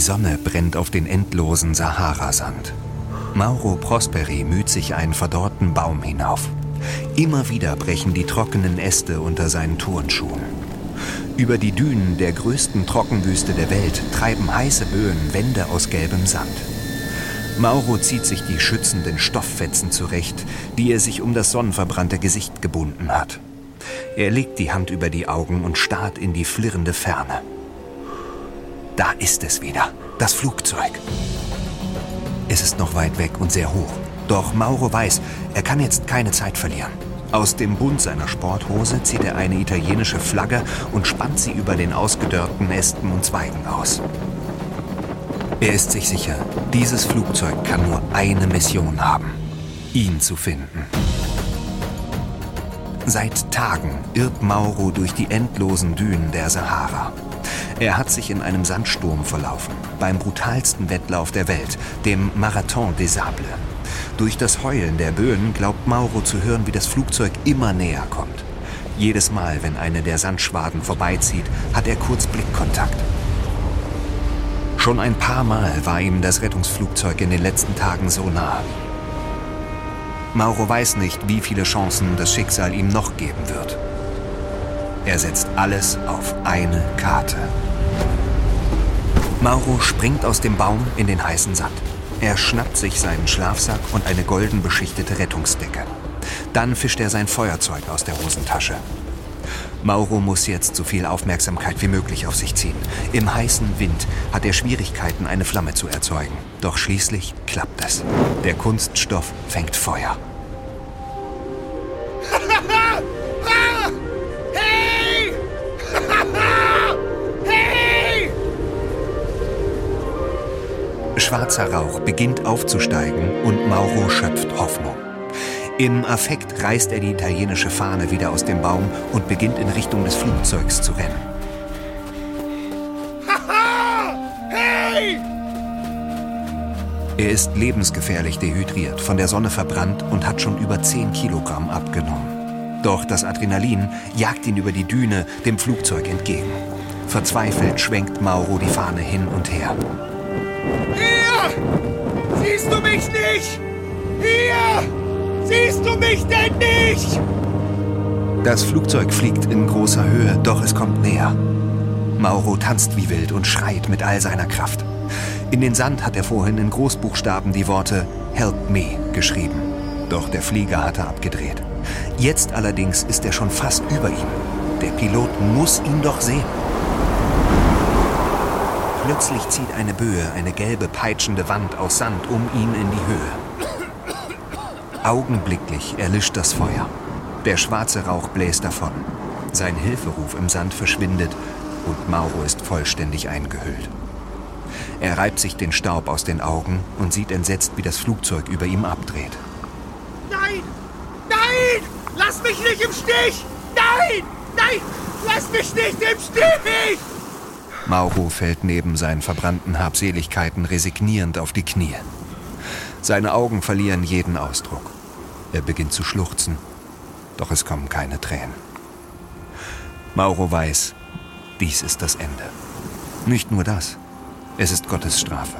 Die Sonne brennt auf den endlosen Saharasand. Mauro Prosperi müht sich einen verdorrten Baum hinauf. Immer wieder brechen die trockenen Äste unter seinen Turnschuhen. Über die Dünen der größten Trockenwüste der Welt treiben heiße Böen Wände aus gelbem Sand. Mauro zieht sich die schützenden Stofffetzen zurecht, die er sich um das sonnenverbrannte Gesicht gebunden hat. Er legt die Hand über die Augen und starrt in die flirrende Ferne. Da ist es wieder, das Flugzeug. Es ist noch weit weg und sehr hoch. Doch Mauro weiß, er kann jetzt keine Zeit verlieren. Aus dem Bund seiner Sporthose zieht er eine italienische Flagge und spannt sie über den ausgedörrten Ästen und Zweigen aus. Er ist sich sicher, dieses Flugzeug kann nur eine Mission haben, ihn zu finden. Seit Tagen irrt Mauro durch die endlosen Dünen der Sahara. Er hat sich in einem Sandsturm verlaufen, beim brutalsten Wettlauf der Welt, dem Marathon des Sables. Durch das Heulen der Böen glaubt Mauro zu hören, wie das Flugzeug immer näher kommt. Jedes Mal, wenn eine der Sandschwaden vorbeizieht, hat er kurz Blickkontakt. Schon ein paar Mal war ihm das Rettungsflugzeug in den letzten Tagen so nah. Mauro weiß nicht, wie viele Chancen das Schicksal ihm noch geben wird. Er setzt alles auf eine Karte. Mauro springt aus dem Baum in den heißen Sand. Er schnappt sich seinen Schlafsack und eine golden beschichtete Rettungsdecke. Dann fischt er sein Feuerzeug aus der Hosentasche. Mauro muss jetzt so viel Aufmerksamkeit wie möglich auf sich ziehen. Im heißen Wind hat er Schwierigkeiten, eine Flamme zu erzeugen. Doch schließlich klappt es. Der Kunststoff fängt Feuer. Schwarzer Rauch beginnt aufzusteigen und Mauro schöpft Hoffnung. Im Affekt reißt er die italienische Fahne wieder aus dem Baum und beginnt in Richtung des Flugzeugs zu rennen. hey! Er ist lebensgefährlich dehydriert, von der Sonne verbrannt und hat schon über 10 Kilogramm abgenommen. Doch das Adrenalin jagt ihn über die Düne dem Flugzeug entgegen. Verzweifelt schwenkt Mauro die Fahne hin und her. Hier! Siehst du mich nicht? Hier! Siehst du mich denn nicht? Das Flugzeug fliegt in großer Höhe, doch es kommt näher. Mauro tanzt wie wild und schreit mit all seiner Kraft. In den Sand hat er vorhin in Großbuchstaben die Worte Help me geschrieben. Doch der Flieger hatte abgedreht. Jetzt allerdings ist er schon fast über ihm. Der Pilot muss ihn doch sehen. Plötzlich zieht eine Böe eine gelbe, peitschende Wand aus Sand um ihn in die Höhe. Augenblicklich erlischt das Feuer. Der schwarze Rauch bläst davon. Sein Hilferuf im Sand verschwindet und Mauro ist vollständig eingehüllt. Er reibt sich den Staub aus den Augen und sieht entsetzt, wie das Flugzeug über ihm abdreht. Nein! Nein! Lass mich nicht im Stich! Nein! Nein! Lass mich nicht im Stich! Mauro fällt neben seinen verbrannten Habseligkeiten resignierend auf die Knie. Seine Augen verlieren jeden Ausdruck. Er beginnt zu schluchzen, doch es kommen keine Tränen. Mauro weiß, dies ist das Ende. Nicht nur das, es ist Gottes Strafe.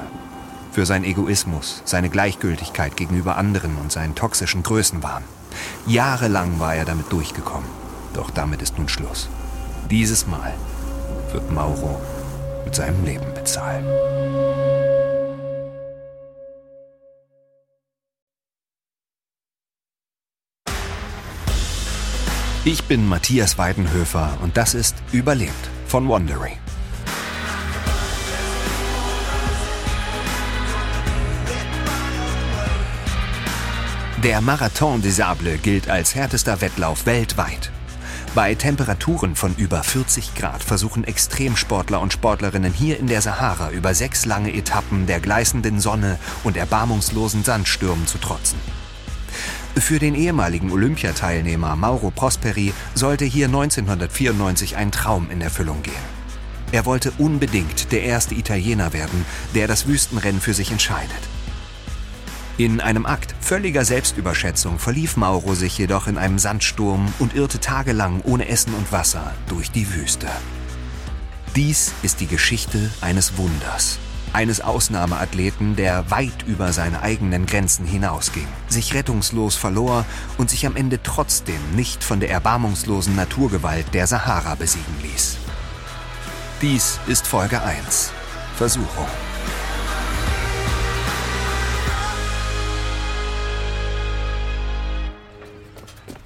Für sein Egoismus, seine Gleichgültigkeit gegenüber anderen und seinen toxischen Größenwahn. Jahrelang war er damit durchgekommen, doch damit ist nun Schluss. Dieses Mal wird Mauro mit seinem Leben bezahlen. Ich bin Matthias Weidenhöfer und das ist Überlebt von Wondery. Der Marathon des Sables gilt als härtester Wettlauf weltweit. Bei Temperaturen von über 40 Grad versuchen Extremsportler und Sportlerinnen hier in der Sahara über sechs lange Etappen der gleißenden Sonne und erbarmungslosen Sandstürmen zu trotzen. Für den ehemaligen Olympiateilnehmer Mauro Prosperi sollte hier 1994 ein Traum in Erfüllung gehen. Er wollte unbedingt der erste Italiener werden, der das Wüstenrennen für sich entscheidet. In einem Akt völliger Selbstüberschätzung verlief Mauro sich jedoch in einem Sandsturm und irrte tagelang ohne Essen und Wasser durch die Wüste. Dies ist die Geschichte eines Wunders. eines Ausnahmeathleten, der weit über seine eigenen Grenzen hinausging, sich rettungslos verlor und sich am Ende trotzdem nicht von der erbarmungslosen Naturgewalt der Sahara besiegen ließ. Dies ist Folge 1. Versuchung.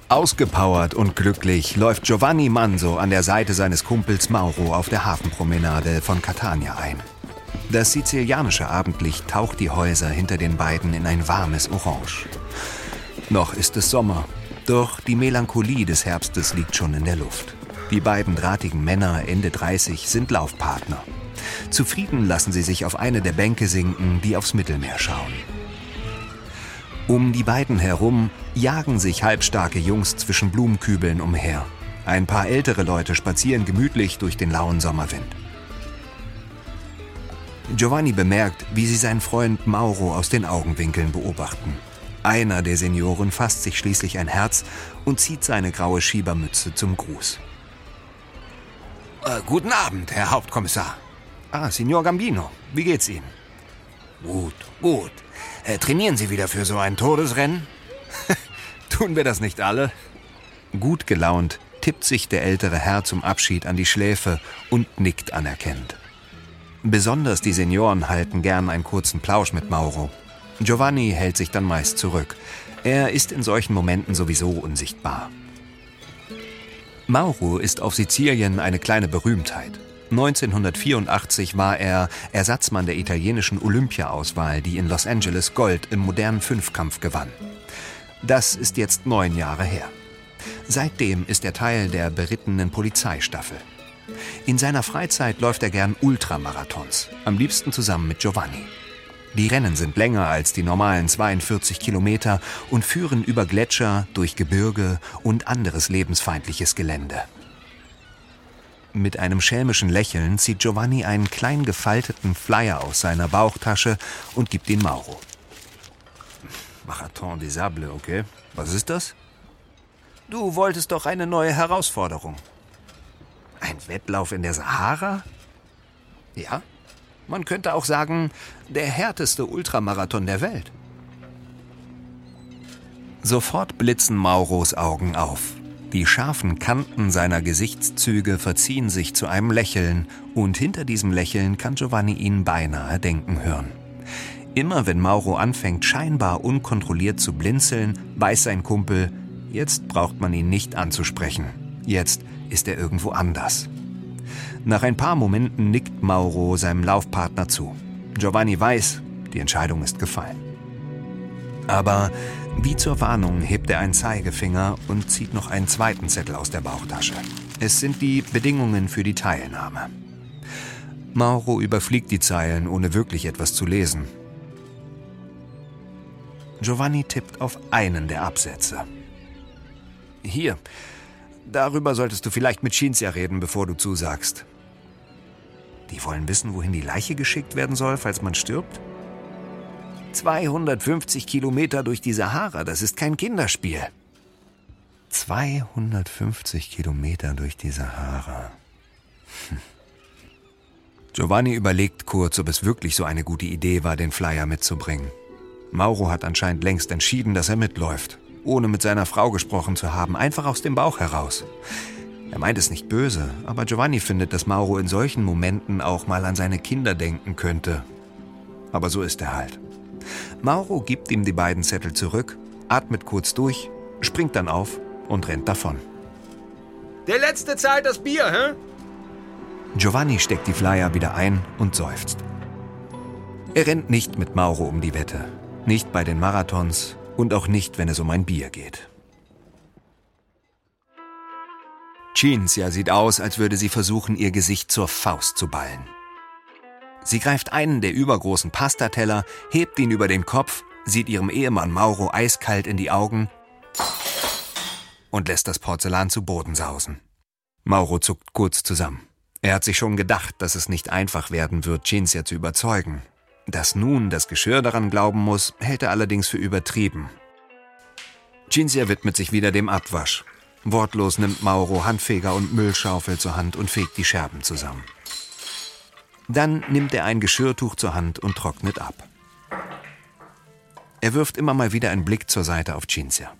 Ausgepowert und glücklich läuft Giovanni Manso an der Seite seines Kumpels Mauro auf der Hafenpromenade von Catania ein. Das sizilianische Abendlicht taucht die Häuser hinter den beiden in ein warmes Orange. Noch ist es Sommer, doch die Melancholie des Herbstes liegt schon in der Luft. Die beiden drahtigen Männer Ende 30 sind Laufpartner. Zufrieden lassen sie sich auf eine der Bänke sinken, die aufs Mittelmeer schauen. Um die beiden herum jagen sich halbstarke Jungs zwischen Blumenkübeln umher. Ein paar ältere Leute spazieren gemütlich durch den lauen Sommerwind. Giovanni bemerkt, wie sie seinen Freund Mauro aus den Augenwinkeln beobachten. Einer der Senioren fasst sich schließlich ein Herz und zieht seine graue Schiebermütze zum Gruß. Äh, guten Abend, Herr Hauptkommissar. Ah, Signor Gambino, wie geht's Ihnen? Gut, gut. Äh, trainieren Sie wieder für so ein Todesrennen? Tun wir das nicht alle? Gut gelaunt tippt sich der ältere Herr zum Abschied an die Schläfe und nickt anerkennend. Besonders die Senioren halten gern einen kurzen Plausch mit Mauro. Giovanni hält sich dann meist zurück. Er ist in solchen Momenten sowieso unsichtbar. Mauro ist auf Sizilien eine kleine Berühmtheit. 1984 war er Ersatzmann der italienischen Olympia-Auswahl, die in Los Angeles Gold im modernen Fünfkampf gewann. Das ist jetzt neun Jahre her. Seitdem ist er Teil der berittenen Polizeistaffel. In seiner Freizeit läuft er gern Ultramarathons, am liebsten zusammen mit Giovanni. Die Rennen sind länger als die normalen 42 Kilometer und führen über Gletscher, durch Gebirge und anderes lebensfeindliches Gelände. Mit einem schelmischen Lächeln zieht Giovanni einen klein gefalteten Flyer aus seiner Bauchtasche und gibt ihn Mauro. Marathon des Sables, okay. Was ist das? Du wolltest doch eine neue Herausforderung. Ein Wettlauf in der Sahara? Ja, man könnte auch sagen, der härteste Ultramarathon der Welt. Sofort blitzen Mauros Augen auf. Die scharfen Kanten seiner Gesichtszüge verziehen sich zu einem Lächeln, und hinter diesem Lächeln kann Giovanni ihn beinahe denken hören. Immer wenn Mauro anfängt, scheinbar unkontrolliert zu blinzeln, weiß sein Kumpel, jetzt braucht man ihn nicht anzusprechen. Jetzt ist er irgendwo anders. Nach ein paar Momenten nickt Mauro seinem Laufpartner zu. Giovanni weiß, die Entscheidung ist gefallen. Aber wie zur Warnung hebt er einen Zeigefinger und zieht noch einen zweiten Zettel aus der Bauchtasche. Es sind die Bedingungen für die Teilnahme. Mauro überfliegt die Zeilen, ohne wirklich etwas zu lesen. Giovanni tippt auf einen der Absätze. Hier, darüber solltest du vielleicht mit Cinzia reden, bevor du zusagst. Die wollen wissen, wohin die Leiche geschickt werden soll, falls man stirbt? 250 Kilometer durch die Sahara, das ist kein Kinderspiel. 250 Kilometer durch die Sahara. Hm. Giovanni überlegt kurz, ob es wirklich so eine gute Idee war, den Flyer mitzubringen. Mauro hat anscheinend längst entschieden, dass er mitläuft, ohne mit seiner Frau gesprochen zu haben, einfach aus dem Bauch heraus. Er meint es nicht böse, aber Giovanni findet, dass Mauro in solchen Momenten auch mal an seine Kinder denken könnte. Aber so ist er halt. Mauro gibt ihm die beiden Zettel zurück, atmet kurz durch, springt dann auf und rennt davon. Der Letzte zahlt das Bier, hä? Giovanni steckt die Flyer wieder ein und seufzt. Er rennt nicht mit Mauro um die Wette. Nicht bei den Marathons und auch nicht, wenn es um ein Bier geht. Cinzia sieht aus, als würde sie versuchen, ihr Gesicht zur Faust zu ballen. Sie greift einen der übergroßen Pastateller, hebt ihn über den Kopf, sieht ihrem Ehemann Mauro eiskalt in die Augen und lässt das Porzellan zu Boden sausen. Mauro zuckt kurz zusammen. Er hat sich schon gedacht, dass es nicht einfach werden wird, Cinzia zu überzeugen. Dass nun das Geschirr daran glauben muss, hält er allerdings für übertrieben. Cinzia widmet sich wieder dem Abwasch. Wortlos nimmt Mauro Handfeger und Müllschaufel zur Hand und fegt die Scherben zusammen. Dann nimmt er ein Geschirrtuch zur Hand und trocknet ab. Er wirft immer mal wieder einen Blick zur Seite auf Cinzia.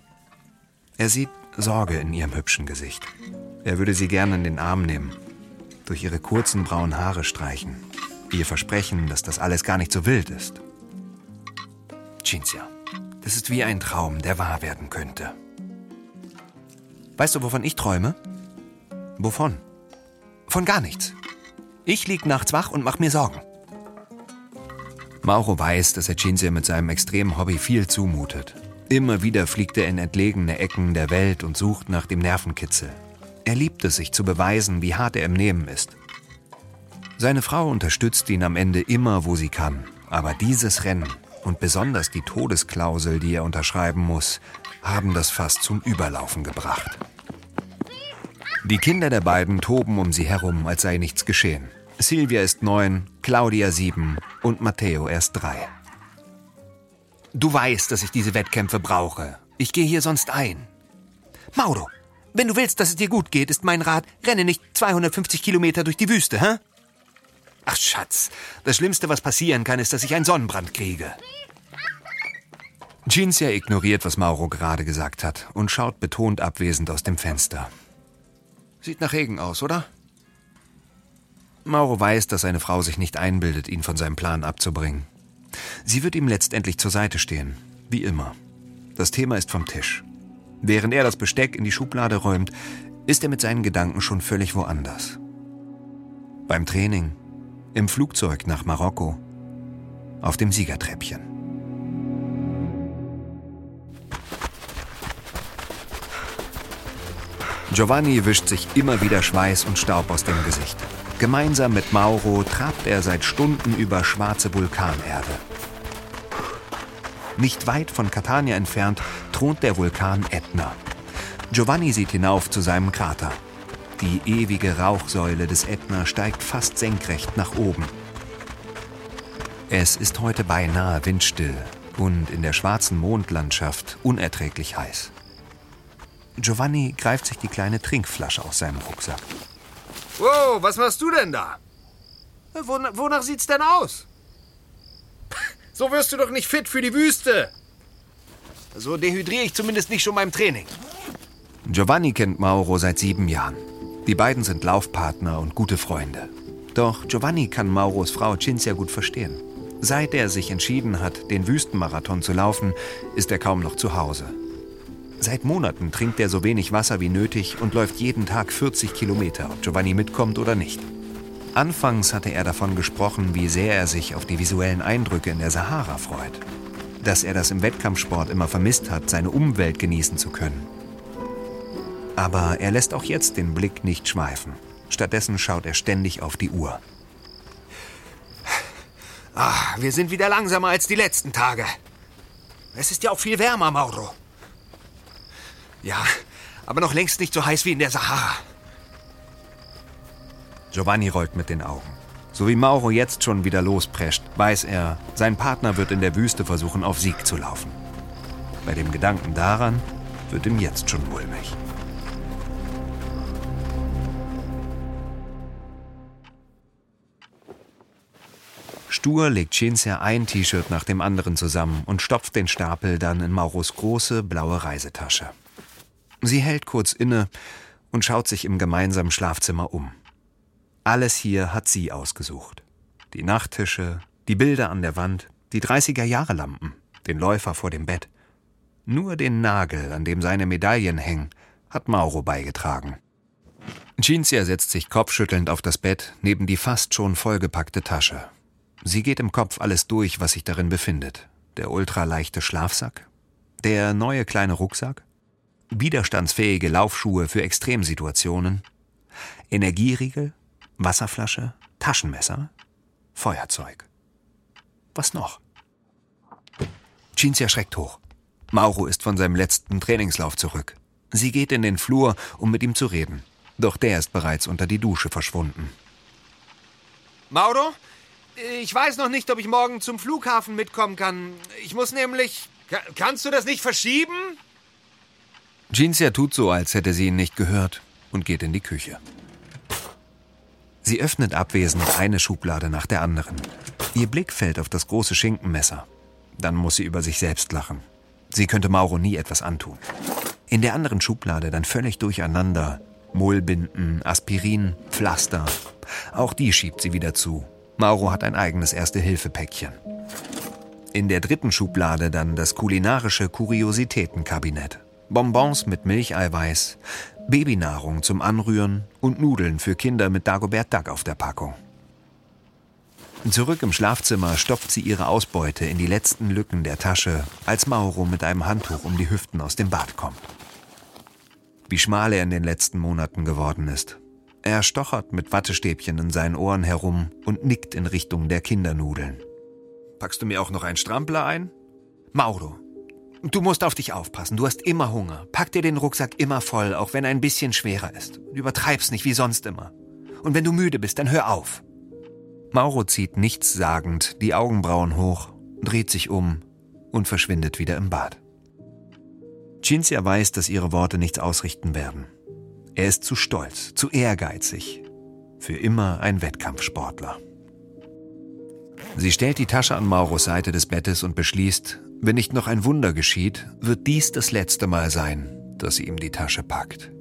Er sieht Sorge in ihrem hübschen Gesicht. Er würde sie gerne in den Arm nehmen, durch ihre kurzen braunen Haare streichen, ihr versprechen, dass das alles gar nicht so wild ist. Cinzia, das ist wie ein Traum, der wahr werden könnte. Weißt du, wovon ich träume? Wovon? Von gar nichts. Ich lieg nachts wach und mach mir Sorgen. Mauro weiß, dass er Cinzia mit seinem extremen Hobby viel zumutet. Immer wieder fliegt er in entlegene Ecken der Welt und sucht nach dem Nervenkitzel. Er liebt es, sich zu beweisen, wie hart er im Nehmen ist. Seine Frau unterstützt ihn am Ende immer, wo sie kann. Aber dieses Rennen und besonders die Todesklausel, die er unterschreiben muss, haben das fast zum Überlaufen gebracht. Die Kinder der beiden toben um sie herum, als sei nichts geschehen. Silvia ist neun, Claudia sieben und Matteo erst drei. Du weißt, dass ich diese Wettkämpfe brauche. Ich gehe hier sonst ein. Mauro, wenn du willst, dass es dir gut geht, ist mein Rat, renne nicht 250 Kilometer durch die Wüste, hä? Ach, Schatz, das Schlimmste, was passieren kann, ist, dass ich einen Sonnenbrand kriege. Cinzia ignoriert, was Mauro gerade gesagt hat und schaut betont abwesend aus dem Fenster. Sieht nach Regen aus, oder? Mauro weiß, dass seine Frau sich nicht einbildet, ihn von seinem Plan abzubringen. Sie wird ihm letztendlich zur Seite stehen, wie immer. Das Thema ist vom Tisch. Während er das Besteck in die Schublade räumt, ist er mit seinen Gedanken schon völlig woanders. Beim Training, im Flugzeug nach Marokko, auf dem Siegertreppchen. Giovanni wischt sich immer wieder Schweiß und Staub aus dem Gesicht. Gemeinsam mit Mauro trabt er seit Stunden über schwarze Vulkanerde. Nicht weit von Catania entfernt thront der Vulkan Etna. Giovanni sieht hinauf zu seinem Krater. Die ewige Rauchsäule des Ätna steigt fast senkrecht nach oben. Es ist heute beinahe windstill und in der schwarzen Mondlandschaft unerträglich heiß. Giovanni greift sich die kleine Trinkflasche aus seinem Rucksack. Wow, was machst du denn da? Wonach, wonach sieht's denn aus? So wirst du doch nicht fit für die Wüste. So dehydriere ich zumindest nicht schon beim Training. Giovanni kennt Mauro seit sieben Jahren. Die beiden sind Laufpartner und gute Freunde. Doch Giovanni kann Mauros Frau Cinzia gut verstehen. Seit er sich entschieden hat, den Wüstenmarathon zu laufen, ist er kaum noch zu Hause. Seit Monaten trinkt er so wenig Wasser wie nötig und läuft jeden Tag 40 Kilometer, ob Giovanni mitkommt oder nicht. Anfangs hatte er davon gesprochen, wie sehr er sich auf die visuellen Eindrücke in der Sahara freut. Dass er das im Wettkampfsport immer vermisst hat, seine Umwelt genießen zu können. Aber er lässt auch jetzt den Blick nicht schweifen. Stattdessen schaut er ständig auf die Uhr. Ah, wir sind wieder langsamer als die letzten Tage. Es ist ja auch viel wärmer, Mauro. Ja, aber noch längst nicht so heiß wie in der Sahara. Giovanni rollt mit den Augen. So wie Mauro jetzt schon wieder losprescht, weiß er, sein Partner wird in der Wüste versuchen, auf Sieg zu laufen. Bei dem Gedanken daran wird ihm jetzt schon mulmig. Stur legt Cinzia ein T-Shirt nach dem anderen zusammen und stopft den Stapel dann in Mauros große blaue Reisetasche. Sie hält kurz inne und schaut sich im gemeinsamen Schlafzimmer um. Alles hier hat sie ausgesucht. Die Nachttische, die Bilder an der Wand, die 30er-Jahre-Lampen, den Läufer vor dem Bett. Nur den Nagel, an dem seine Medaillen hängen, hat Mauro beigetragen. Cinzia setzt sich kopfschüttelnd auf das Bett neben die fast schon vollgepackte Tasche. Sie geht im Kopf alles durch, was sich darin befindet. Der ultraleichte Schlafsack, der neue kleine Rucksack, widerstandsfähige Laufschuhe für Extremsituationen, Energieriegel, Wasserflasche, Taschenmesser, Feuerzeug. Was noch? Cinzia schreckt hoch. Mauro ist von seinem letzten Trainingslauf zurück. Sie geht in den Flur, um mit ihm zu reden. Doch der ist bereits unter die Dusche verschwunden. Mauro, ich weiß noch nicht, ob ich morgen zum Flughafen mitkommen kann. Ich muss nämlich. Kannst du das nicht verschieben? Cinzia tut so, als hätte sie ihn nicht gehört und geht in die Küche. Sie öffnet abwesend eine Schublade nach der anderen. Ihr Blick fällt auf das große Schinkenmesser. Dann muss sie über sich selbst lachen. Sie könnte Mauro nie etwas antun. In der anderen Schublade dann völlig durcheinander. Mullbinden, Aspirin, Pflaster. Auch die schiebt sie wieder zu. Mauro hat ein eigenes Erste-Hilfe-Päckchen. In der dritten Schublade dann das kulinarische Kuriositätenkabinett. Bonbons mit Milcheiweiß, Babynahrung zum Anrühren und Nudeln für Kinder mit Dagobert Duck auf der Packung. Zurück im Schlafzimmer stopft sie ihre Ausbeute in die letzten Lücken der Tasche, als Mauro mit einem Handtuch um die Hüften aus dem Bad kommt. Wie schmal er in den letzten Monaten geworden ist. Er stochert mit Wattestäbchen in seinen Ohren herum und nickt in Richtung der Kindernudeln. Packst du mir auch noch einen Strampler ein? Mauro, du musst auf dich aufpassen. Du hast immer Hunger. Pack dir den Rucksack immer voll, auch wenn er ein bisschen schwerer ist. Du übertreibst nicht wie sonst immer. Und wenn du müde bist, dann hör auf. Mauro zieht nichtssagend die Augenbrauen hoch, dreht sich um und verschwindet wieder im Bad. Cinzia weiß, dass ihre Worte nichts ausrichten werden. Er ist zu stolz, zu ehrgeizig. Für immer ein Wettkampfsportler. Sie stellt die Tasche an Mauros Seite des Bettes und beschließt, wenn nicht noch ein Wunder geschieht, wird dies das letzte Mal sein, dass sie ihm die Tasche packt.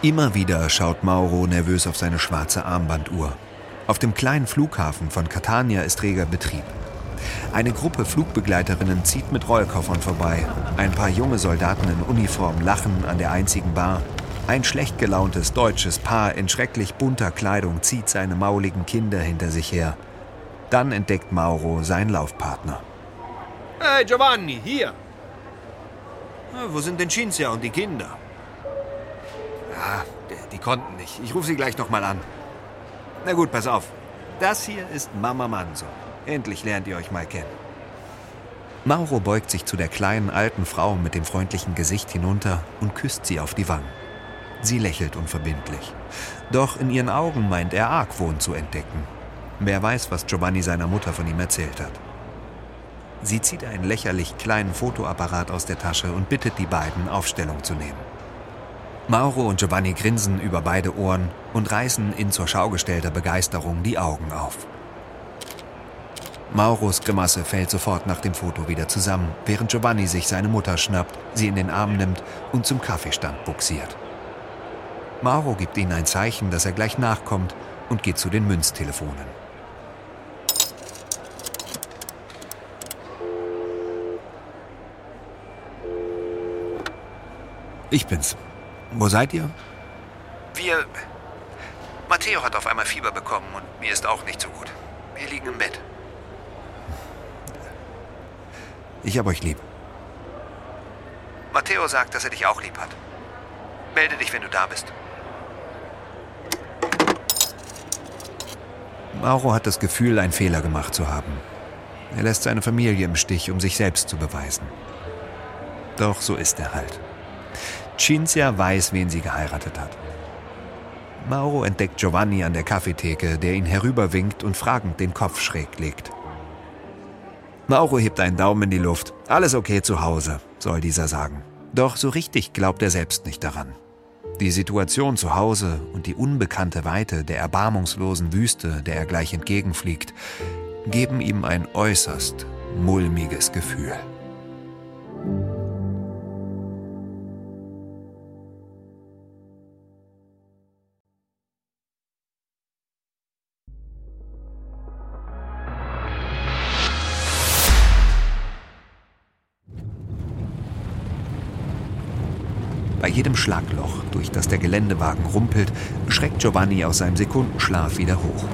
Immer wieder schaut Mauro nervös auf seine schwarze Armbanduhr. Auf dem kleinen Flughafen von Catania ist reger Betrieb. Eine Gruppe Flugbegleiterinnen zieht mit Rollkoffern vorbei. Ein paar junge Soldaten in Uniform lachen an der einzigen Bar. Ein schlecht gelauntes deutsches Paar in schrecklich bunter Kleidung zieht seine mauligen Kinder hinter sich her. Dann entdeckt Mauro seinen Laufpartner. Hey Giovanni, hier! wo sind denn Cinzia und die Kinder? Ah, die konnten nicht. Ich rufe sie gleich nochmal an. Na gut, pass auf. Das hier ist Mama Manso. Endlich lernt ihr euch mal kennen. Mauro beugt sich zu der kleinen alten Frau mit dem freundlichen Gesicht hinunter und küsst sie auf die Wangen. Sie lächelt unverbindlich. Doch in ihren Augen meint er Argwohn zu entdecken. Wer weiß, was Giovanni seiner Mutter von ihm erzählt hat. Sie zieht einen lächerlich kleinen Fotoapparat aus der Tasche und bittet die beiden, Aufstellung zu nehmen. Mauro und Giovanni grinsen über beide Ohren und reißen in zur Schau gestellter Begeisterung die Augen auf. Mauros Grimasse fällt sofort nach dem Foto wieder zusammen, während Giovanni sich seine Mutter schnappt, sie in den Arm nimmt und zum Kaffeestand buxiert. Mauro gibt ihnen ein Zeichen, dass er gleich nachkommt und geht zu den Münztelefonen. Ich bin's. Wo seid ihr? Wir. Matteo hat auf einmal Fieber bekommen und mir ist auch nicht so gut. Wir liegen im Bett. Ich hab euch lieb. Matteo sagt, dass er dich auch lieb hat. Melde dich, wenn du da bist. Mauro hat das Gefühl, einen Fehler gemacht zu haben. Er lässt seine Familie im Stich, um sich selbst zu beweisen. Doch so ist er halt. Cinzia weiß, wen sie geheiratet hat. Mauro entdeckt Giovanni an der Kaffeetheke, der ihn herüberwinkt und fragend den Kopf schräg legt. Mauro hebt einen Daumen in die Luft. Alles okay zu Hause, soll dieser sagen. Doch so richtig glaubt er selbst nicht daran. Die Situation zu Hause und die unbekannte Weite der erbarmungslosen Wüste, der er gleich entgegenfliegt, geben ihm ein äußerst mulmiges Gefühl. Bei jedem Schlagloch, durch das der Geländewagen rumpelt, schreckt Giovanni aus seinem Sekundenschlaf wieder hoch.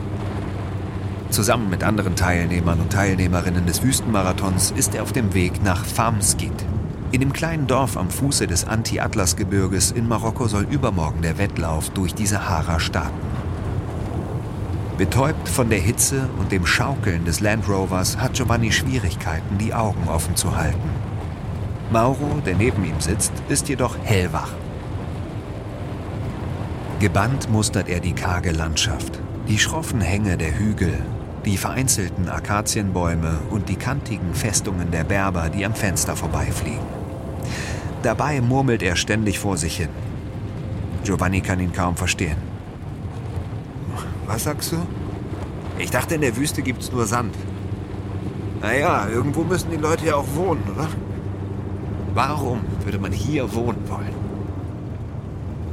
Zusammen mit anderen Teilnehmern und Teilnehmerinnen des Wüstenmarathons ist er auf dem Weg nach Famskit. In dem kleinen Dorf am Fuße des Anti-Atlas-Gebirges in Marokko soll übermorgen der Wettlauf durch die Sahara starten. Betäubt von der Hitze und dem Schaukeln des Land Rovers hat Giovanni Schwierigkeiten, die Augen offen zu halten. Mauro, der neben ihm sitzt, ist jedoch hellwach. Gebannt mustert er die karge Landschaft, die schroffen Hänge der Hügel, die vereinzelten Akazienbäume und die kantigen Festungen der Berber, die am Fenster vorbeifliegen. Dabei murmelt er ständig vor sich hin. Giovanni kann ihn kaum verstehen. Was sagst du? Ich dachte, in der Wüste gibt's nur Sand. Naja, irgendwo müssen die Leute ja auch wohnen, oder? Warum würde man hier wohnen wollen?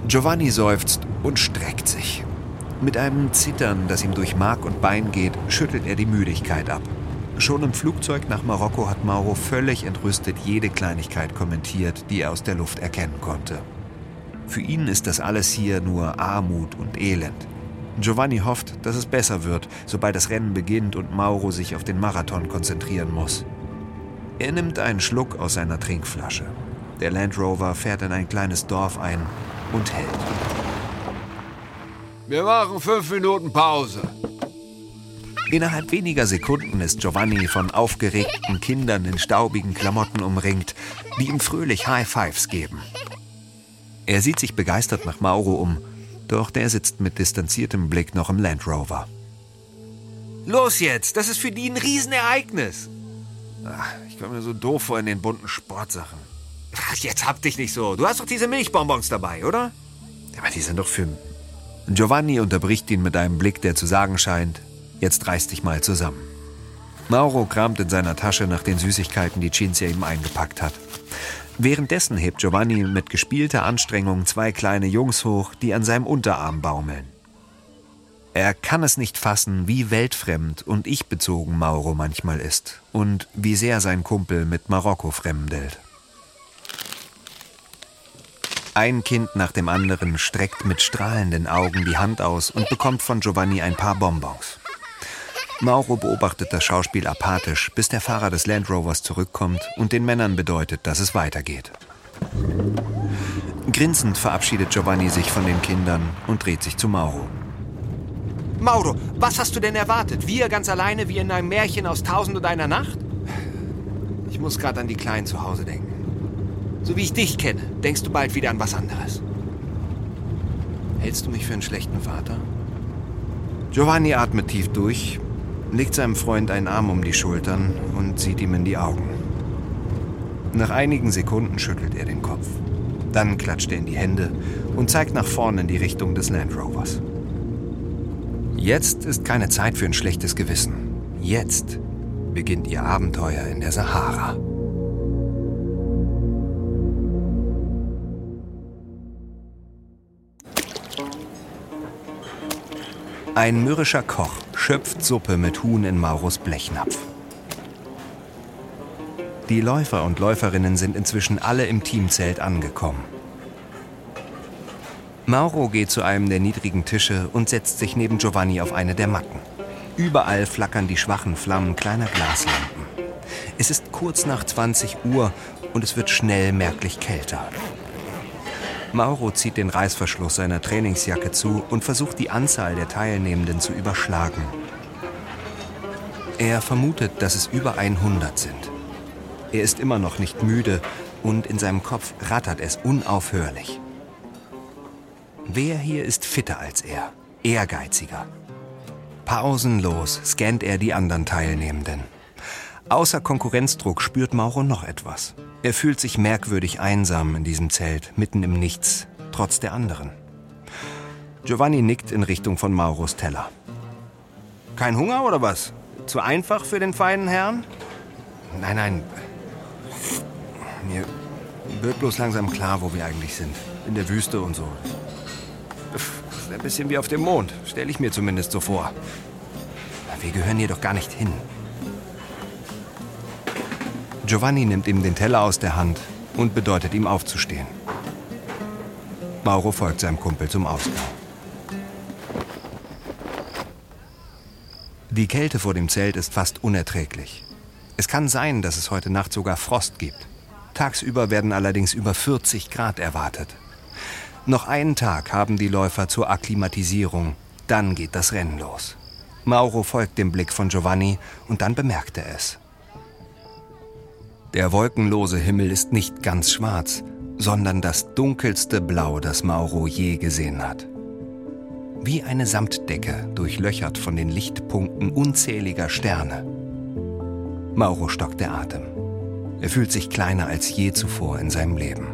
Giovanni seufzt und streckt sich. Mit einem Zittern, das ihm durch Mark und Bein geht, schüttelt er die Müdigkeit ab. Schon im Flugzeug nach Marokko hat Mauro völlig entrüstet jede Kleinigkeit kommentiert, die er aus der Luft erkennen konnte. Für ihn ist das alles hier nur Armut und Elend. Giovanni hofft, dass es besser wird, sobald das Rennen beginnt und Mauro sich auf den Marathon konzentrieren muss. Er nimmt einen Schluck aus seiner Trinkflasche. Der Land Rover fährt in ein kleines Dorf ein und hält. Wir machen fünf Minuten Pause. Innerhalb weniger Sekunden ist Giovanni von aufgeregten Kindern in staubigen Klamotten umringt, die ihm fröhlich High Fives geben. Er sieht sich begeistert nach Mauro um, doch der sitzt mit distanziertem Blick noch im Land Rover. Los jetzt, das ist für die ein Riesenereignis. Ach, ich komme mir so doof vor in den bunten Sportsachen. Ach, jetzt hab dich nicht so. Du hast doch diese Milchbonbons dabei, oder? Aber die sind doch für... Giovanni unterbricht ihn mit einem Blick, der zu sagen scheint, jetzt reiß dich mal zusammen. Mauro kramt in seiner Tasche nach den Süßigkeiten, die Cinzia ihm eingepackt hat. Währenddessen hebt Giovanni mit gespielter Anstrengung zwei kleine Jungs hoch, die an seinem Unterarm baumeln. Er kann es nicht fassen, wie weltfremd und ich-bezogen Mauro manchmal ist und wie sehr sein Kumpel mit Marokko fremdelt. Ein Kind nach dem anderen streckt mit strahlenden Augen die Hand aus und bekommt von Giovanni ein paar Bonbons. Mauro beobachtet das Schauspiel apathisch, bis der Fahrer des Land Rovers zurückkommt und den Männern bedeutet, dass es weitergeht. Grinsend verabschiedet Giovanni sich von den Kindern und dreht sich zu Mauro. Mauro, was hast du denn erwartet? Wir ganz alleine wie in einem Märchen aus Tausend und einer Nacht? Ich muss gerade an die Kleinen zu Hause denken. So wie ich dich kenne, denkst du bald wieder an was anderes. Hältst du mich für einen schlechten Vater? Giovanni atmet tief durch, legt seinem Freund einen Arm um die Schultern und sieht ihm in die Augen. Nach einigen Sekunden schüttelt er den Kopf. Dann klatscht er in die Hände und zeigt nach vorne in die Richtung des Land Rovers. Jetzt ist keine Zeit für ein schlechtes Gewissen. Jetzt beginnt ihr Abenteuer in der Sahara. Ein mürrischer Koch schöpft Suppe mit Huhn in Mauros Blechnapf. Die Läufer und Läuferinnen sind inzwischen alle im Teamzelt angekommen. Mauro geht zu einem der niedrigen Tische und setzt sich neben Giovanni auf eine der Matten. Überall flackern die schwachen Flammen kleiner Glaslampen. Es ist kurz nach 20 Uhr und es wird schnell merklich kälter. Mauro zieht den Reißverschluss seiner Trainingsjacke zu und versucht die Anzahl der Teilnehmenden zu überschlagen. Er vermutet, dass es über 100 sind. Er ist immer noch nicht müde und in seinem Kopf rattert es unaufhörlich. Wer hier ist fitter als er, ehrgeiziger? Pausenlos scannt er die anderen Teilnehmenden. Außer Konkurrenzdruck spürt Mauro noch etwas. Er fühlt sich merkwürdig einsam in diesem Zelt, mitten im Nichts, trotz der anderen. Giovanni nickt in Richtung von Mauros Teller. Kein Hunger oder was? Zu einfach für den feinen Herrn? Nein, nein. Mir wird bloß langsam klar, wo wir eigentlich sind. In der Wüste und so. Ein bisschen wie auf dem Mond, stelle ich mir zumindest so vor. Wir gehören hier doch gar nicht hin. Giovanni nimmt ihm den Teller aus der Hand und bedeutet ihm aufzustehen. Mauro folgt seinem Kumpel zum Ausgang. Die Kälte vor dem Zelt ist fast unerträglich. Es kann sein, dass es heute Nacht sogar Frost gibt. Tagsüber werden allerdings über 40 Grad erwartet. Noch einen Tag haben die Läufer zur Akklimatisierung, dann geht das Rennen los. Mauro folgt dem Blick von Giovanni und dann bemerkt er es. Der wolkenlose Himmel ist nicht ganz schwarz, sondern das dunkelste Blau, das Mauro je gesehen hat. Wie eine Samtdecke, durchlöchert von den Lichtpunkten unzähliger Sterne. Mauro stockt der Atem. Er fühlt sich kleiner als je zuvor in seinem Leben.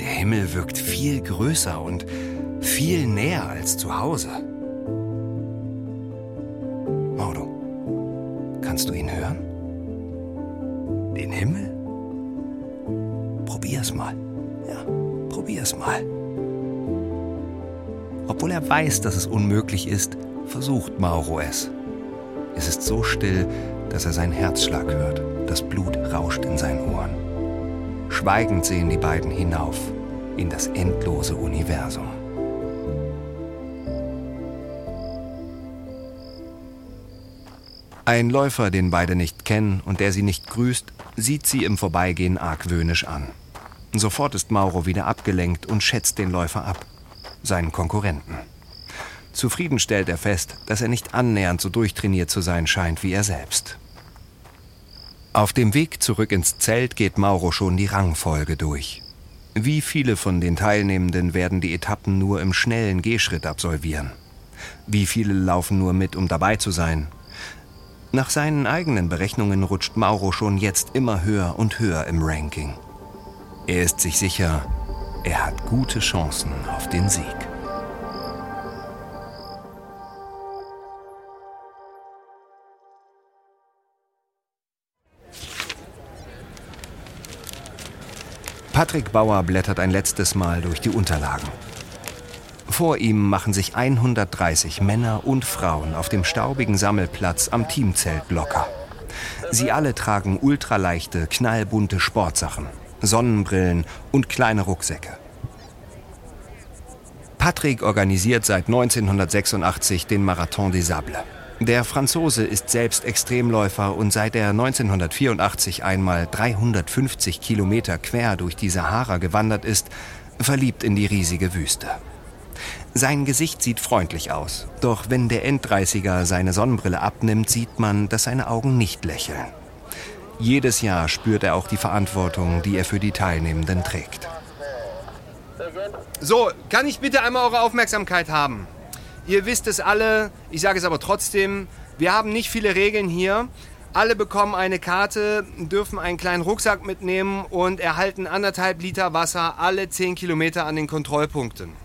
Himmel wirkt viel größer und viel näher als zu Hause. Mauro, kannst du ihn hören? Den Himmel? Probier's mal. Ja, probier's mal. Obwohl er weiß, dass es unmöglich ist, versucht Mauro es. Es ist so still, dass er seinen Herzschlag hört. Das Blut rauscht in seinen Ohren. Schweigend sehen die beiden hinauf in das endlose Universum. Ein Läufer, den beide nicht kennen und der sie nicht grüßt, sieht sie im Vorbeigehen argwöhnisch an. Sofort ist Mauro wieder abgelenkt und schätzt den Läufer ab, seinen Konkurrenten. Zufrieden stellt er fest, dass er nicht annähernd so durchtrainiert zu sein scheint wie er selbst. Auf dem Weg zurück ins Zelt geht Mauro schon die Rangfolge durch. Wie viele von den Teilnehmenden werden die Etappen nur im schnellen Gehschritt absolvieren? Wie viele laufen nur mit, um dabei zu sein? Nach seinen eigenen Berechnungen rutscht Mauro schon jetzt immer höher und höher im Ranking. Er ist sich sicher, er hat gute Chancen auf den Sieg. Patrick Bauer blättert ein letztes Mal durch die Unterlagen. Vor ihm machen sich 130 Männer und Frauen auf dem staubigen Sammelplatz am Teamzelt locker. Sie alle tragen ultraleichte, knallbunte Sportsachen, Sonnenbrillen und kleine Rucksäcke. Patrick organisiert seit 1986 den Marathon des Sables. Der Franzose ist selbst Extremläufer und seit er 1984 einmal 350 Kilometer quer durch die Sahara gewandert ist, verliebt in die riesige Wüste. Sein Gesicht sieht freundlich aus, doch wenn der Enddreißiger seine Sonnenbrille abnimmt, sieht man, dass seine Augen nicht lächeln. Jedes Jahr spürt er auch die Verantwortung, die er für die Teilnehmenden trägt. So, kann ich bitte einmal eure Aufmerksamkeit haben? Ihr wisst es alle, ich sage es aber trotzdem, wir haben nicht viele Regeln hier. Alle bekommen eine Karte, dürfen einen kleinen Rucksack mitnehmen und erhalten anderthalb Liter Wasser alle 10 Kilometer an den Kontrollpunkten.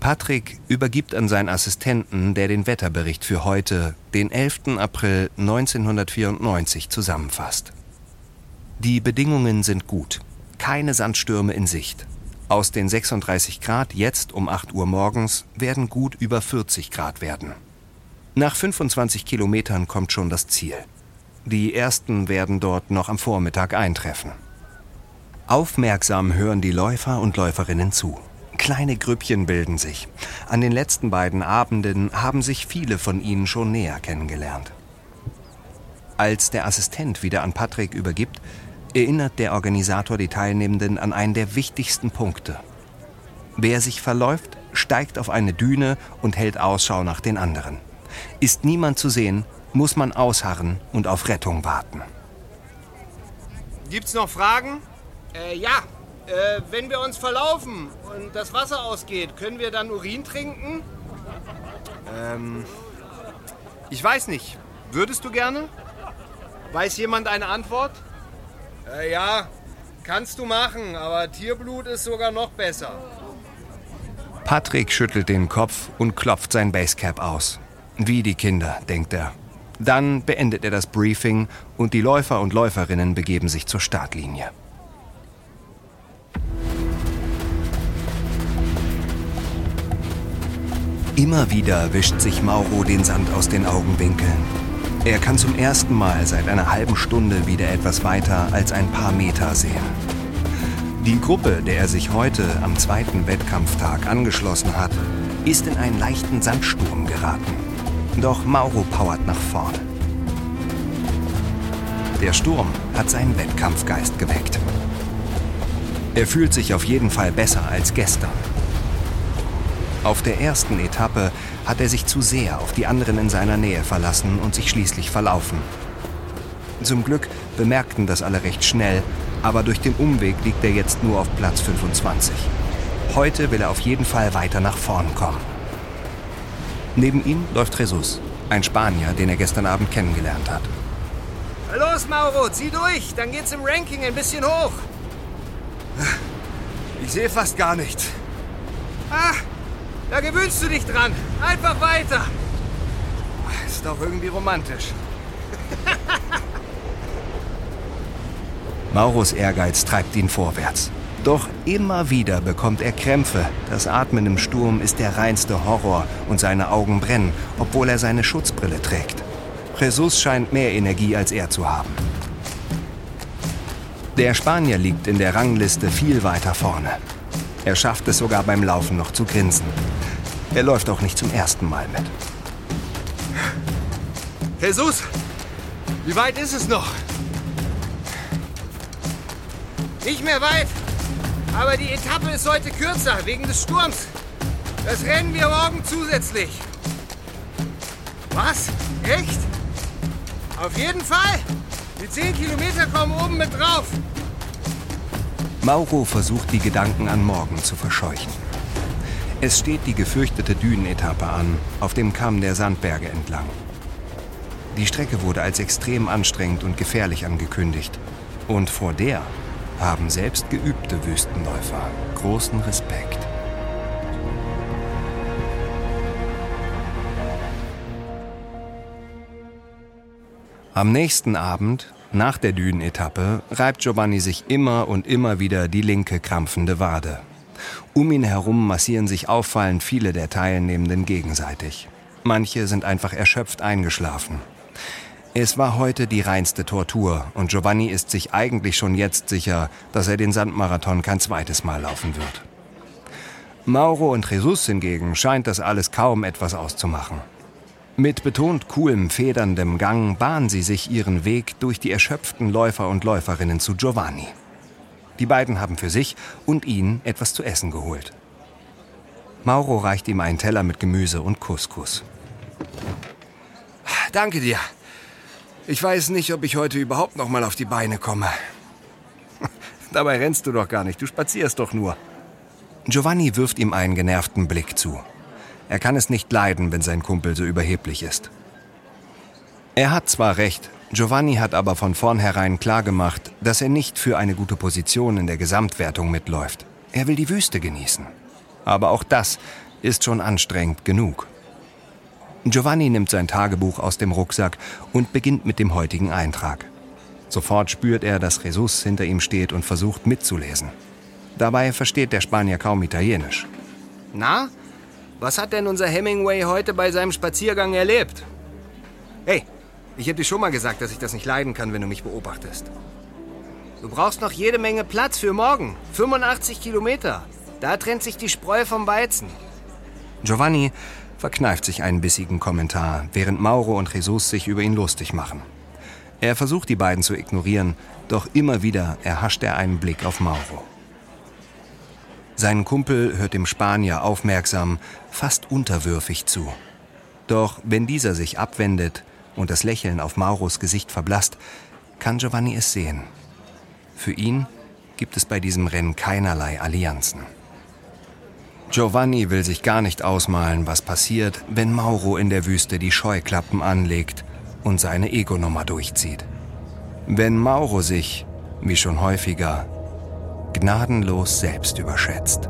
Patrick übergibt an seinen Assistenten, der den Wetterbericht für heute, den 11. April 1994, zusammenfasst. Die Bedingungen sind gut. Keine Sandstürme in Sicht. Aus den 36 Grad jetzt um 8 Uhr morgens werden gut über 40 Grad werden. Nach 25 Kilometern kommt schon das Ziel. Die ersten werden dort noch am Vormittag eintreffen. Aufmerksam hören die Läufer und Läuferinnen zu. Kleine Grüppchen bilden sich. An den letzten beiden Abenden haben sich viele von ihnen schon näher kennengelernt. Als der Assistent wieder an Patrick übergibt, erinnert der Organisator die Teilnehmenden an einen der wichtigsten Punkte. Wer sich verläuft, steigt auf eine Düne und hält Ausschau nach den anderen. Ist niemand zu sehen, muss man ausharren und auf Rettung warten. Gibt's noch Fragen? Äh, ja. Äh, wenn wir uns verlaufen und das Wasser ausgeht, können wir dann Urin trinken? Ähm, ich weiß nicht. Würdest du gerne? Weiß jemand eine Antwort? Äh, ja, kannst du machen, aber Tierblut ist sogar noch besser. Patrick schüttelt den Kopf und klopft sein Basecap aus. Wie die Kinder, denkt er. Dann beendet er das Briefing und die Läufer und Läuferinnen begeben sich zur Startlinie. Immer wieder wischt sich Mauro den Sand aus den Augenwinkeln. Er kann zum ersten Mal seit einer halben Stunde wieder etwas weiter als ein paar Meter sehen. Die Gruppe, der er sich heute am zweiten Wettkampftag angeschlossen hat, ist in einen leichten Sandsturm geraten. Doch Mauro powert nach vorn. Der Sturm hat seinen Wettkampfgeist geweckt. Er fühlt sich auf jeden Fall besser als gestern. Auf der ersten Etappe hat er sich zu sehr auf die anderen in seiner Nähe verlassen und sich schließlich verlaufen. Zum Glück bemerkten das alle recht schnell, aber durch den Umweg liegt er jetzt nur auf Platz 25. Heute will er auf jeden Fall weiter nach vorn kommen. Neben ihm läuft Jesus, ein Spanier, den er gestern Abend kennengelernt hat. Los, Mauro, zieh durch, dann geht's im Ranking ein bisschen hoch. Ich sehe fast gar nichts. Ah, da gewöhnst du dich dran. Einfach weiter. Ist doch irgendwie romantisch. Mauros Ehrgeiz treibt ihn vorwärts. Doch immer wieder bekommt er Krämpfe. Das Atmen im Sturm ist der reinste Horror und seine Augen brennen, obwohl er seine Schutzbrille trägt. Jesus scheint mehr Energie als er zu haben. Der Spanier liegt in der Rangliste viel weiter vorne. Er schafft es sogar beim Laufen noch zu grinsen. Er läuft auch nicht zum ersten Mal mit. Jesus, wie weit ist es noch? Nicht mehr weit, aber die Etappe ist heute kürzer wegen des Sturms. Das rennen wir morgen zusätzlich. Was? Echt? Auf jeden Fall. Die 10 Kilometer kommen oben mit drauf. Mauro versucht die Gedanken an morgen zu verscheuchen. Es steht die gefürchtete Dünenetappe an, auf dem Kamm der Sandberge entlang. Die Strecke wurde als extrem anstrengend und gefährlich angekündigt. Und vor der haben selbst geübte Wüstenläufer großen Respekt. Am nächsten Abend, nach der Dünenetappe, reibt Giovanni sich immer und immer wieder die linke krampfende Wade. Um ihn herum massieren sich auffallend viele der Teilnehmenden gegenseitig. Manche sind einfach erschöpft eingeschlafen. Es war heute die reinste Tortur und Giovanni ist sich eigentlich schon jetzt sicher, dass er den Sandmarathon kein zweites Mal laufen wird. Mauro und Jesus hingegen scheint das alles kaum etwas auszumachen. Mit betont coolem, federndem Gang bahnen sie sich ihren Weg durch die erschöpften Läufer und Läuferinnen zu Giovanni. Die beiden haben für sich und ihn etwas zu essen geholt. Mauro reicht ihm einen Teller mit Gemüse und Couscous. Danke dir. Ich weiß nicht, ob ich heute überhaupt noch mal auf die Beine komme. Dabei rennst du doch gar nicht, du spazierst doch nur. Giovanni wirft ihm einen genervten Blick zu. Er kann es nicht leiden, wenn sein Kumpel so überheblich ist. Er hat zwar recht, Giovanni hat aber von vornherein klargemacht, dass er nicht für eine gute Position in der Gesamtwertung mitläuft. Er will die Wüste genießen. Aber auch das ist schon anstrengend genug. Giovanni nimmt sein Tagebuch aus dem Rucksack und beginnt mit dem heutigen Eintrag. Sofort spürt er, dass Jesus hinter ihm steht und versucht mitzulesen. Dabei versteht der Spanier kaum Italienisch. Na, was hat denn unser Hemingway heute bei seinem Spaziergang erlebt? Hey, ich hätte dir schon mal gesagt, dass ich das nicht leiden kann, wenn du mich beobachtest. Du brauchst noch jede Menge Platz für morgen. 85 Kilometer. Da trennt sich die Spreu vom Weizen. Giovanni verkneift sich einen bissigen Kommentar, während Mauro und Jesus sich über ihn lustig machen. Er versucht die beiden zu ignorieren, doch immer wieder erhascht er einen Blick auf Mauro. Sein Kumpel hört dem Spanier aufmerksam, fast unterwürfig zu. Doch wenn dieser sich abwendet und das Lächeln auf Mauros Gesicht verblasst, kann Giovanni es sehen. Für ihn gibt es bei diesem Rennen keinerlei Allianzen. Giovanni will sich gar nicht ausmalen, was passiert, wenn Mauro in der Wüste die Scheuklappen anlegt und seine Ego-Nummer durchzieht. Wenn Mauro sich, wie schon häufiger, gnadenlos selbst überschätzt.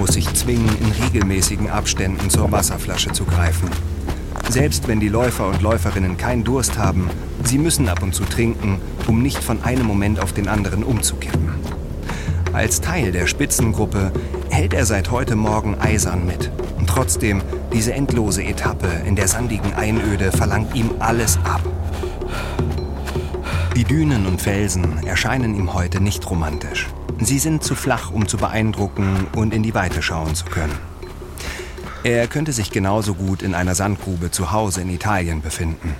Muss sich zwingen, in regelmäßigen Abständen zur Wasserflasche zu greifen. Selbst wenn die Läufer und Läuferinnen keinen Durst haben, sie müssen ab und zu trinken, um nicht von einem Moment auf den anderen umzukippen. Als Teil der Spitzengruppe hält er seit heute Morgen eisern mit. Und trotzdem, diese endlose Etappe in der sandigen Einöde verlangt ihm alles ab. Die Dünen und Felsen erscheinen ihm heute nicht romantisch. Sie sind zu flach, um zu beeindrucken und in die Weite schauen zu können. Er könnte sich genauso gut in einer Sandgrube zu Hause in Italien befinden.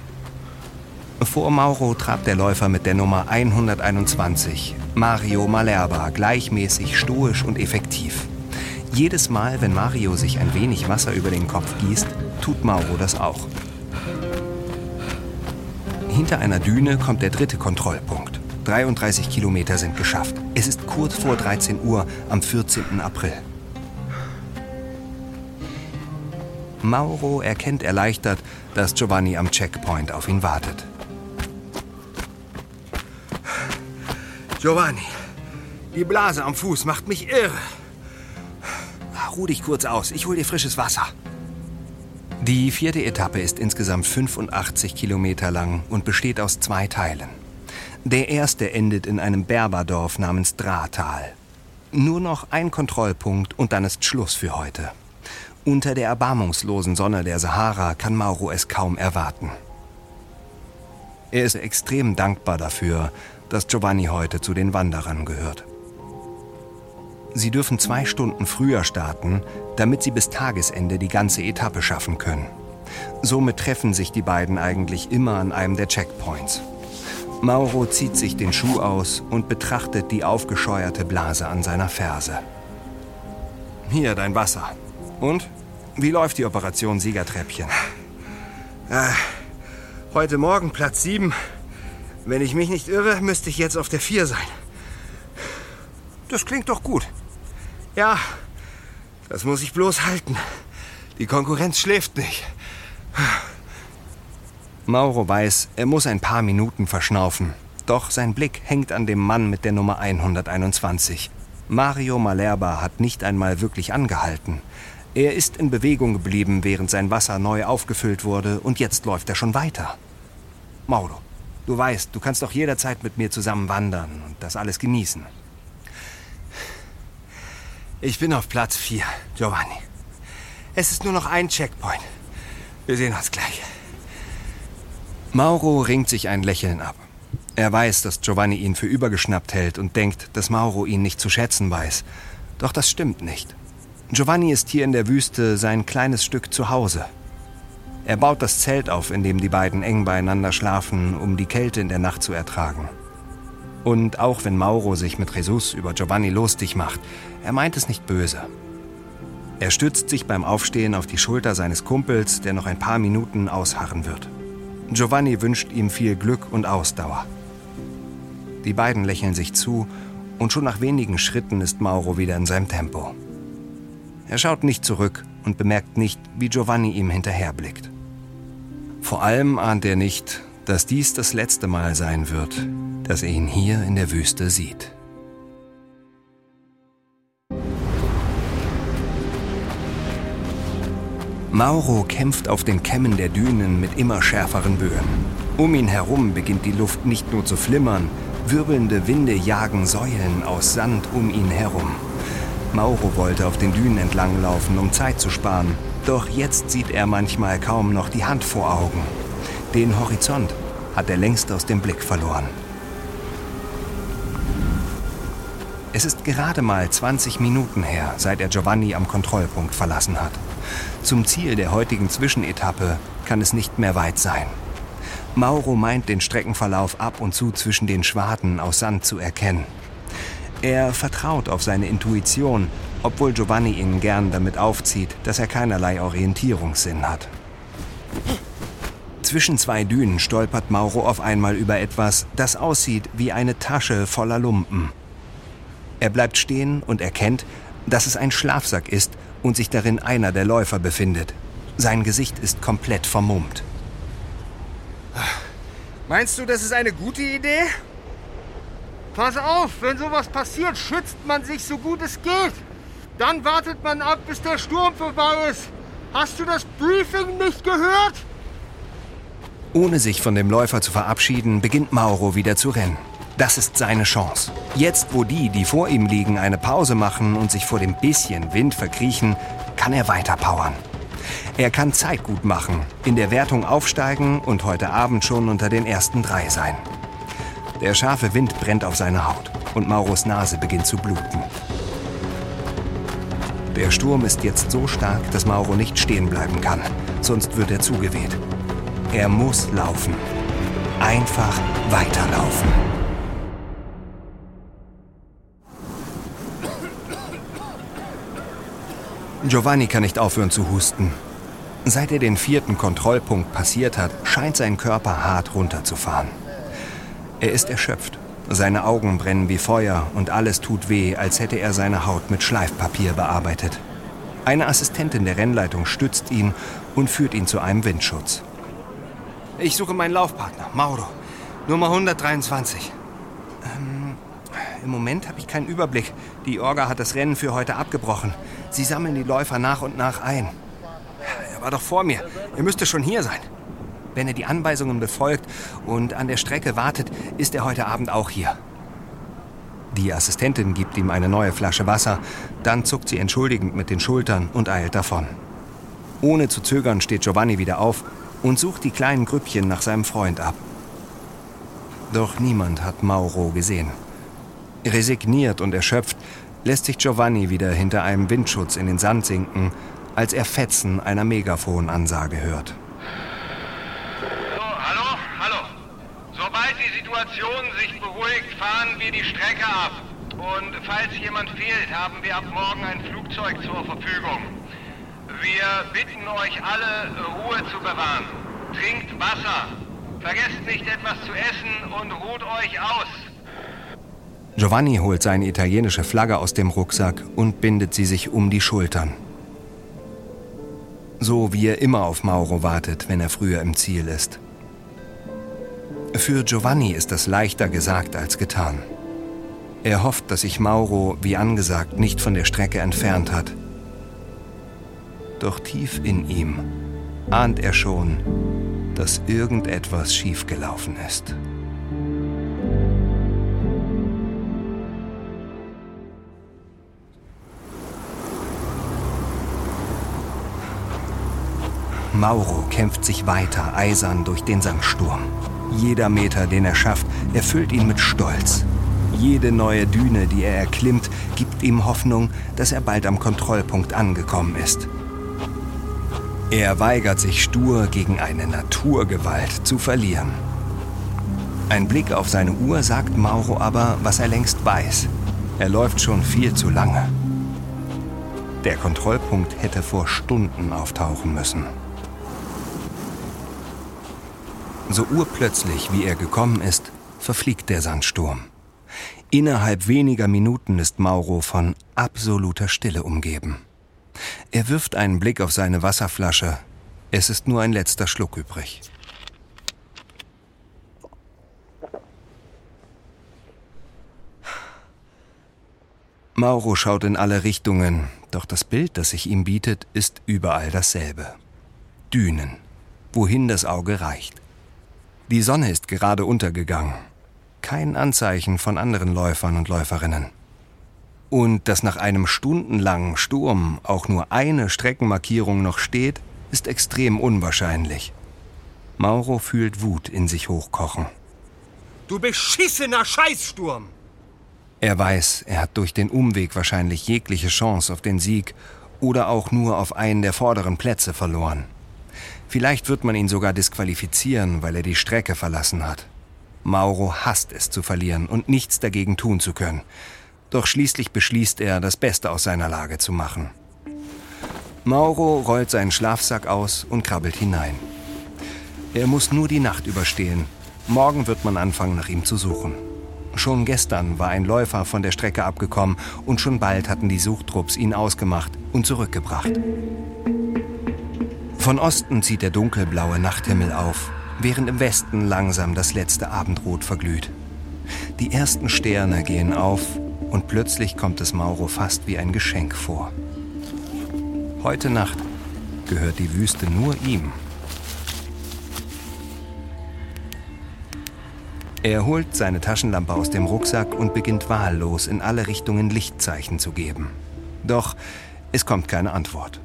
Vor Mauro trabt der Läufer mit der Nummer 121, Mario Malerba, gleichmäßig stoisch und effektiv. Jedes Mal, wenn Mario sich ein wenig Wasser über den Kopf gießt, tut Mauro das auch. Hinter einer Düne kommt der dritte Kontrollpunkt. 33 Kilometer sind geschafft. Es ist kurz vor 13 Uhr am 14. April. Mauro erkennt erleichtert, dass Giovanni am Checkpoint auf ihn wartet. Giovanni, die Blase am Fuß macht mich irre. Ruh dich kurz aus, ich hol dir frisches Wasser. Die vierte Etappe ist insgesamt 85 Kilometer lang und besteht aus zwei Teilen. Der erste endet in einem Berberdorf namens Drahtal. Nur noch ein Kontrollpunkt und dann ist Schluss für heute. Unter der erbarmungslosen Sonne der Sahara kann Mauro es kaum erwarten. Er ist extrem dankbar dafür, dass Giovanni heute zu den Wanderern gehört. Sie dürfen zwei Stunden früher starten, damit sie bis Tagesende die ganze Etappe schaffen können. Somit treffen sich die beiden eigentlich immer an einem der Checkpoints. Mauro zieht sich den Schuh aus und betrachtet die aufgescheuerte Blase an seiner Ferse. Hier dein Wasser. Und? Wie läuft die Operation Siegertreppchen? Äh, heute Morgen Platz 7. Wenn ich mich nicht irre, müsste ich jetzt auf der 4 sein. Das klingt doch gut. Ja, das muss ich bloß halten. Die Konkurrenz schläft nicht. Mauro weiß, er muss ein paar Minuten verschnaufen. Doch sein Blick hängt an dem Mann mit der Nummer 121. Mario Malerba hat nicht einmal wirklich angehalten. Er ist in Bewegung geblieben, während sein Wasser neu aufgefüllt wurde, und jetzt läuft er schon weiter. Mauro, du weißt, du kannst doch jederzeit mit mir zusammen wandern und das alles genießen. Ich bin auf Platz 4, Giovanni. Es ist nur noch ein Checkpoint. Wir sehen uns gleich. Mauro ringt sich ein Lächeln ab. Er weiß, dass Giovanni ihn für übergeschnappt hält und denkt, dass Mauro ihn nicht zu schätzen weiß. Doch das stimmt nicht. Giovanni ist hier in der Wüste sein kleines Stück zu Hause. Er baut das Zelt auf, in dem die beiden eng beieinander schlafen, um die Kälte in der Nacht zu ertragen. Und auch wenn Mauro sich mit Jesus über Giovanni lustig macht, er meint es nicht böse. Er stützt sich beim Aufstehen auf die Schulter seines Kumpels, der noch ein paar Minuten ausharren wird. Giovanni wünscht ihm viel Glück und Ausdauer. Die beiden lächeln sich zu und schon nach wenigen Schritten ist Mauro wieder in seinem Tempo. Er schaut nicht zurück und bemerkt nicht, wie Giovanni ihm hinterherblickt. Vor allem ahnt er nicht, dass dies das letzte Mal sein wird, dass er ihn hier in der Wüste sieht. Mauro kämpft auf den Kämmen der Dünen mit immer schärferen Böen. Um ihn herum beginnt die Luft nicht nur zu flimmern, wirbelnde Winde jagen Säulen aus Sand um ihn herum. Mauro wollte auf den Dünen entlang laufen, um Zeit zu sparen, doch jetzt sieht er manchmal kaum noch die Hand vor Augen. Den Horizont hat er längst aus dem Blick verloren. Es ist gerade mal 20 Minuten her, seit er Giovanni am Kontrollpunkt verlassen hat. Zum Ziel der heutigen Zwischenetappe kann es nicht mehr weit sein. Mauro meint den Streckenverlauf ab und zu zwischen den Schwaden aus Sand zu erkennen. Er vertraut auf seine Intuition, obwohl Giovanni ihn gern damit aufzieht, dass er keinerlei Orientierungssinn hat. Zwischen zwei Dünen stolpert Mauro auf einmal über etwas, das aussieht wie eine Tasche voller Lumpen. Er bleibt stehen und erkennt, dass es ein Schlafsack ist und sich darin einer der Läufer befindet. Sein Gesicht ist komplett vermummt. Meinst du, das ist eine gute Idee? Pass auf, wenn sowas passiert, schützt man sich so gut es geht. Dann wartet man ab, bis der Sturm vorbei ist. Hast du das Briefing nicht gehört? Ohne sich von dem Läufer zu verabschieden, beginnt Mauro wieder zu rennen. Das ist seine Chance. Jetzt, wo die, die vor ihm liegen, eine Pause machen und sich vor dem bisschen Wind verkriechen, kann er weiter powern. Er kann Zeit gut machen, in der Wertung aufsteigen und heute Abend schon unter den ersten drei sein. Der scharfe Wind brennt auf seine Haut und Mauros Nase beginnt zu bluten. Der Sturm ist jetzt so stark, dass Mauro nicht stehen bleiben kann, sonst wird er zugeweht. Er muss laufen. Einfach weiterlaufen. Giovanni kann nicht aufhören zu husten. Seit er den vierten Kontrollpunkt passiert hat, scheint sein Körper hart runterzufahren. Er ist erschöpft Seine Augen brennen wie Feuer und alles tut weh, als hätte er seine Haut mit Schleifpapier bearbeitet. Eine Assistentin der Rennleitung stützt ihn und führt ihn zu einem Windschutz. Ich suche meinen Laufpartner, Mauro. Nummer 123. Ähm, Im Moment habe ich keinen Überblick. Die Orga hat das Rennen für heute abgebrochen. Sie sammeln die Läufer nach und nach ein. Er war doch vor mir. Er müsste schon hier sein. Wenn er die Anweisungen befolgt und an der Strecke wartet, ist er heute Abend auch hier. Die Assistentin gibt ihm eine neue Flasche Wasser, dann zuckt sie entschuldigend mit den Schultern und eilt davon. Ohne zu zögern steht Giovanni wieder auf und sucht die kleinen Grüppchen nach seinem Freund ab. Doch niemand hat Mauro gesehen. Resigniert und erschöpft lässt sich Giovanni wieder hinter einem Windschutz in den Sand sinken, als er Fetzen einer Megafonansage hört. Situation sich beruhigt, fahren wir die Strecke ab. Und falls jemand fehlt, haben wir ab morgen ein Flugzeug zur Verfügung. Wir bitten euch alle, Ruhe zu bewahren. Trinkt Wasser. Vergesst nicht etwas zu essen und ruht euch aus. Giovanni holt seine italienische Flagge aus dem Rucksack und bindet sie sich um die Schultern. So wie er immer auf Mauro wartet, wenn er früher im Ziel ist. Für Giovanni ist das leichter gesagt als getan. Er hofft, dass sich Mauro, wie angesagt, nicht von der Strecke entfernt hat. Doch tief in ihm ahnt er schon, dass irgendetwas schiefgelaufen ist. Mauro kämpft sich weiter eisern durch den Sandsturm. Jeder Meter, den er schafft, erfüllt ihn mit Stolz. Jede neue Düne, die er erklimmt, gibt ihm Hoffnung, dass er bald am Kontrollpunkt angekommen ist. Er weigert sich stur gegen eine Naturgewalt zu verlieren. Ein Blick auf seine Uhr sagt Mauro aber, was er längst weiß. Er läuft schon viel zu lange. Der Kontrollpunkt hätte vor Stunden auftauchen müssen. So urplötzlich, wie er gekommen ist, verfliegt der Sandsturm. Innerhalb weniger Minuten ist Mauro von absoluter Stille umgeben. Er wirft einen Blick auf seine Wasserflasche. Es ist nur ein letzter Schluck übrig. Mauro schaut in alle Richtungen, doch das Bild, das sich ihm bietet, ist überall dasselbe. Dünen, wohin das Auge reicht. Die Sonne ist gerade untergegangen. Kein Anzeichen von anderen Läufern und Läuferinnen. Und dass nach einem stundenlangen Sturm auch nur eine Streckenmarkierung noch steht, ist extrem unwahrscheinlich. Mauro fühlt Wut in sich hochkochen. Du beschissener Scheißsturm! Er weiß, er hat durch den Umweg wahrscheinlich jegliche Chance auf den Sieg oder auch nur auf einen der vorderen Plätze verloren. Vielleicht wird man ihn sogar disqualifizieren, weil er die Strecke verlassen hat. Mauro hasst es zu verlieren und nichts dagegen tun zu können. Doch schließlich beschließt er, das Beste aus seiner Lage zu machen. Mauro rollt seinen Schlafsack aus und krabbelt hinein. Er muss nur die Nacht überstehen. Morgen wird man anfangen, nach ihm zu suchen. Schon gestern war ein Läufer von der Strecke abgekommen und schon bald hatten die Suchtrupps ihn ausgemacht und zurückgebracht. Von Osten zieht der dunkelblaue Nachthimmel auf, während im Westen langsam das letzte Abendrot verglüht. Die ersten Sterne gehen auf und plötzlich kommt es Mauro fast wie ein Geschenk vor. Heute Nacht gehört die Wüste nur ihm. Er holt seine Taschenlampe aus dem Rucksack und beginnt wahllos in alle Richtungen Lichtzeichen zu geben. Doch es kommt keine Antwort.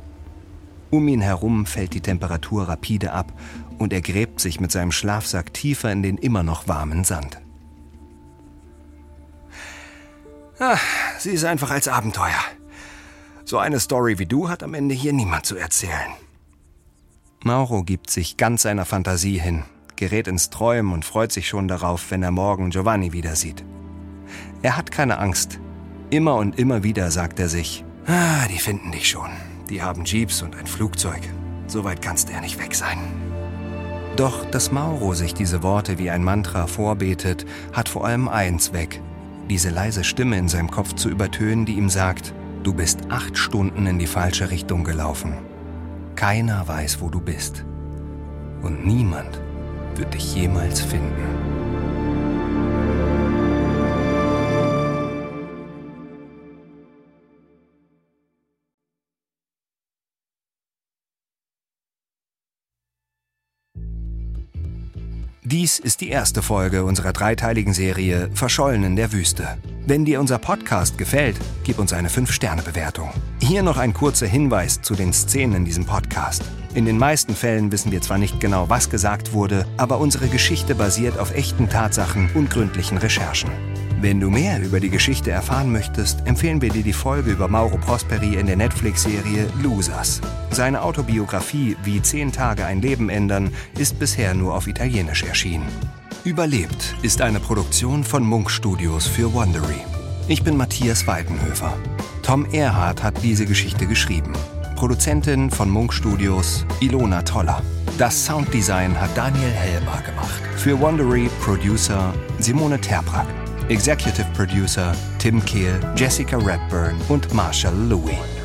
Um ihn herum fällt die Temperatur rapide ab und er gräbt sich mit seinem Schlafsack tiefer in den immer noch warmen Sand. Ach, sie ist einfach als Abenteuer. So eine Story wie du hat am Ende hier niemand zu erzählen. Mauro gibt sich ganz seiner Fantasie hin, gerät ins Träumen und freut sich schon darauf, wenn er morgen Giovanni wieder sieht. Er hat keine Angst. Immer und immer wieder sagt er sich, ah, die finden dich schon. Die haben Jeeps und ein Flugzeug. So weit kannst du ja nicht weg sein. Doch dass Mauro sich diese Worte wie ein Mantra vorbetet, hat vor allem eins weg. Diese leise Stimme in seinem Kopf zu übertönen, die ihm sagt, du bist acht Stunden in die falsche Richtung gelaufen. Keiner weiß, wo du bist. Und niemand wird dich jemals finden. Dies ist die erste Folge unserer dreiteiligen Serie Verschollen in der Wüste. Wenn dir unser Podcast gefällt, gib uns eine 5-Sterne-Bewertung. Hier noch ein kurzer Hinweis zu den Szenen in diesem Podcast. In den meisten Fällen wissen wir zwar nicht genau, was gesagt wurde, aber unsere Geschichte basiert auf echten Tatsachen und gründlichen Recherchen. Wenn du mehr über die Geschichte erfahren möchtest, empfehlen wir dir die Folge über Mauro Prosperi in der Netflix-Serie Losers. Seine Autobiografie Wie zehn Tage ein Leben ändern ist bisher nur auf Italienisch erschienen. Überlebt ist eine Produktion von Munk Studios für Wondery. Ich bin Matthias Weidenhöfer. Tom Erhardt hat diese Geschichte geschrieben. Produzentin von Munk Studios Ilona Toller. Das Sounddesign hat Daniel Helmer gemacht. Für Wondery Producer Simone Terbrack. Executive Producer Tim Kehl, Jessica Redburn und Marshall Louis.